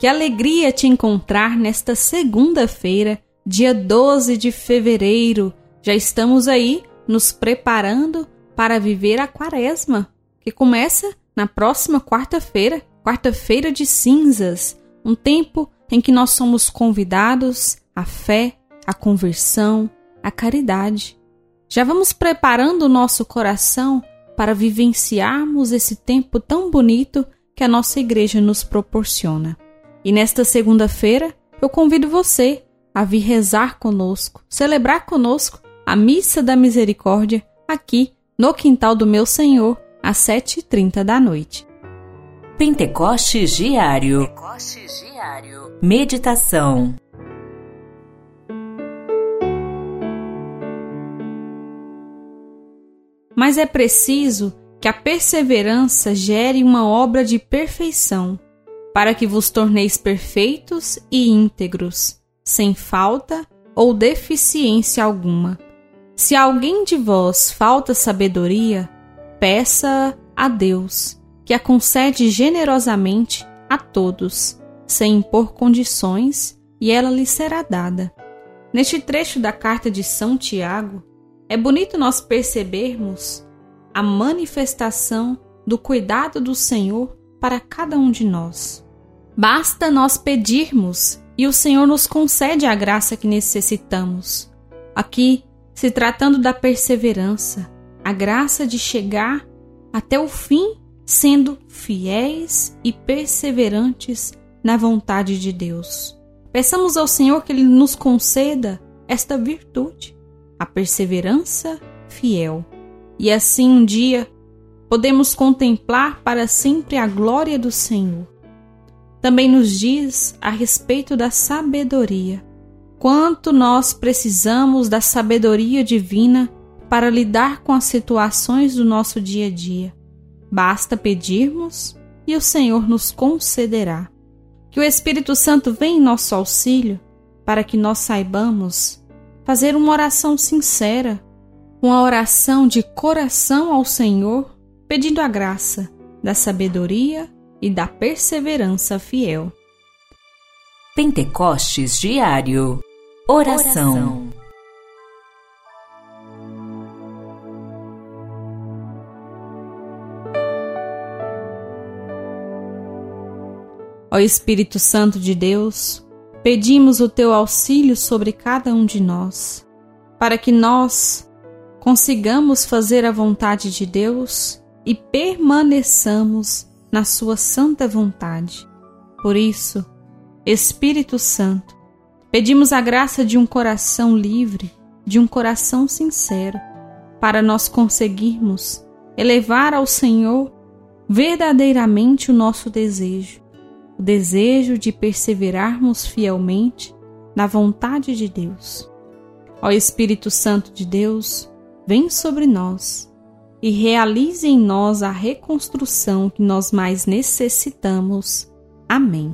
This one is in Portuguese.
Que alegria te encontrar nesta segunda-feira, dia 12 de fevereiro. Já estamos aí nos preparando para viver a quaresma, que começa na próxima quarta-feira, quarta-feira de cinzas, um tempo em que nós somos convidados à fé, à conversão, à caridade. Já vamos preparando o nosso coração para vivenciarmos esse tempo tão bonito que a nossa igreja nos proporciona. E nesta segunda-feira, eu convido você a vir rezar conosco, celebrar conosco a Missa da Misericórdia aqui no quintal do meu Senhor, às 7h30 da noite. Pentecostes Diário. Pentecostes Diário. Meditação. Mas é preciso que a perseverança gere uma obra de perfeição para que vos torneis perfeitos e íntegros, sem falta ou deficiência alguma. Se alguém de vós falta sabedoria, peça a Deus, que a concede generosamente a todos, sem impor condições, e ela lhe será dada. Neste trecho da carta de São Tiago, é bonito nós percebermos a manifestação do cuidado do Senhor para cada um de nós. Basta nós pedirmos e o Senhor nos concede a graça que necessitamos. Aqui, se tratando da perseverança, a graça de chegar até o fim sendo fiéis e perseverantes na vontade de Deus. Peçamos ao Senhor que Ele nos conceda esta virtude, a perseverança fiel. E assim um dia podemos contemplar para sempre a glória do Senhor. Também nos diz a respeito da sabedoria. Quanto nós precisamos da sabedoria divina para lidar com as situações do nosso dia a dia. Basta pedirmos e o Senhor nos concederá. Que o Espírito Santo venha em nosso auxílio para que nós saibamos fazer uma oração sincera, uma oração de coração ao Senhor, pedindo a graça da sabedoria e da perseverança fiel. Pentecostes Diário Oração, Ó Espírito Santo de Deus, pedimos o teu auxílio sobre cada um de nós, para que nós consigamos fazer a vontade de Deus e permaneçamos na sua santa vontade. Por isso, Espírito Santo, pedimos a graça de um coração livre, de um coração sincero, para nós conseguirmos elevar ao Senhor verdadeiramente o nosso desejo, o desejo de perseverarmos fielmente na vontade de Deus. Ó Espírito Santo de Deus, vem sobre nós e realize em nós a reconstrução que nós mais necessitamos. Amém.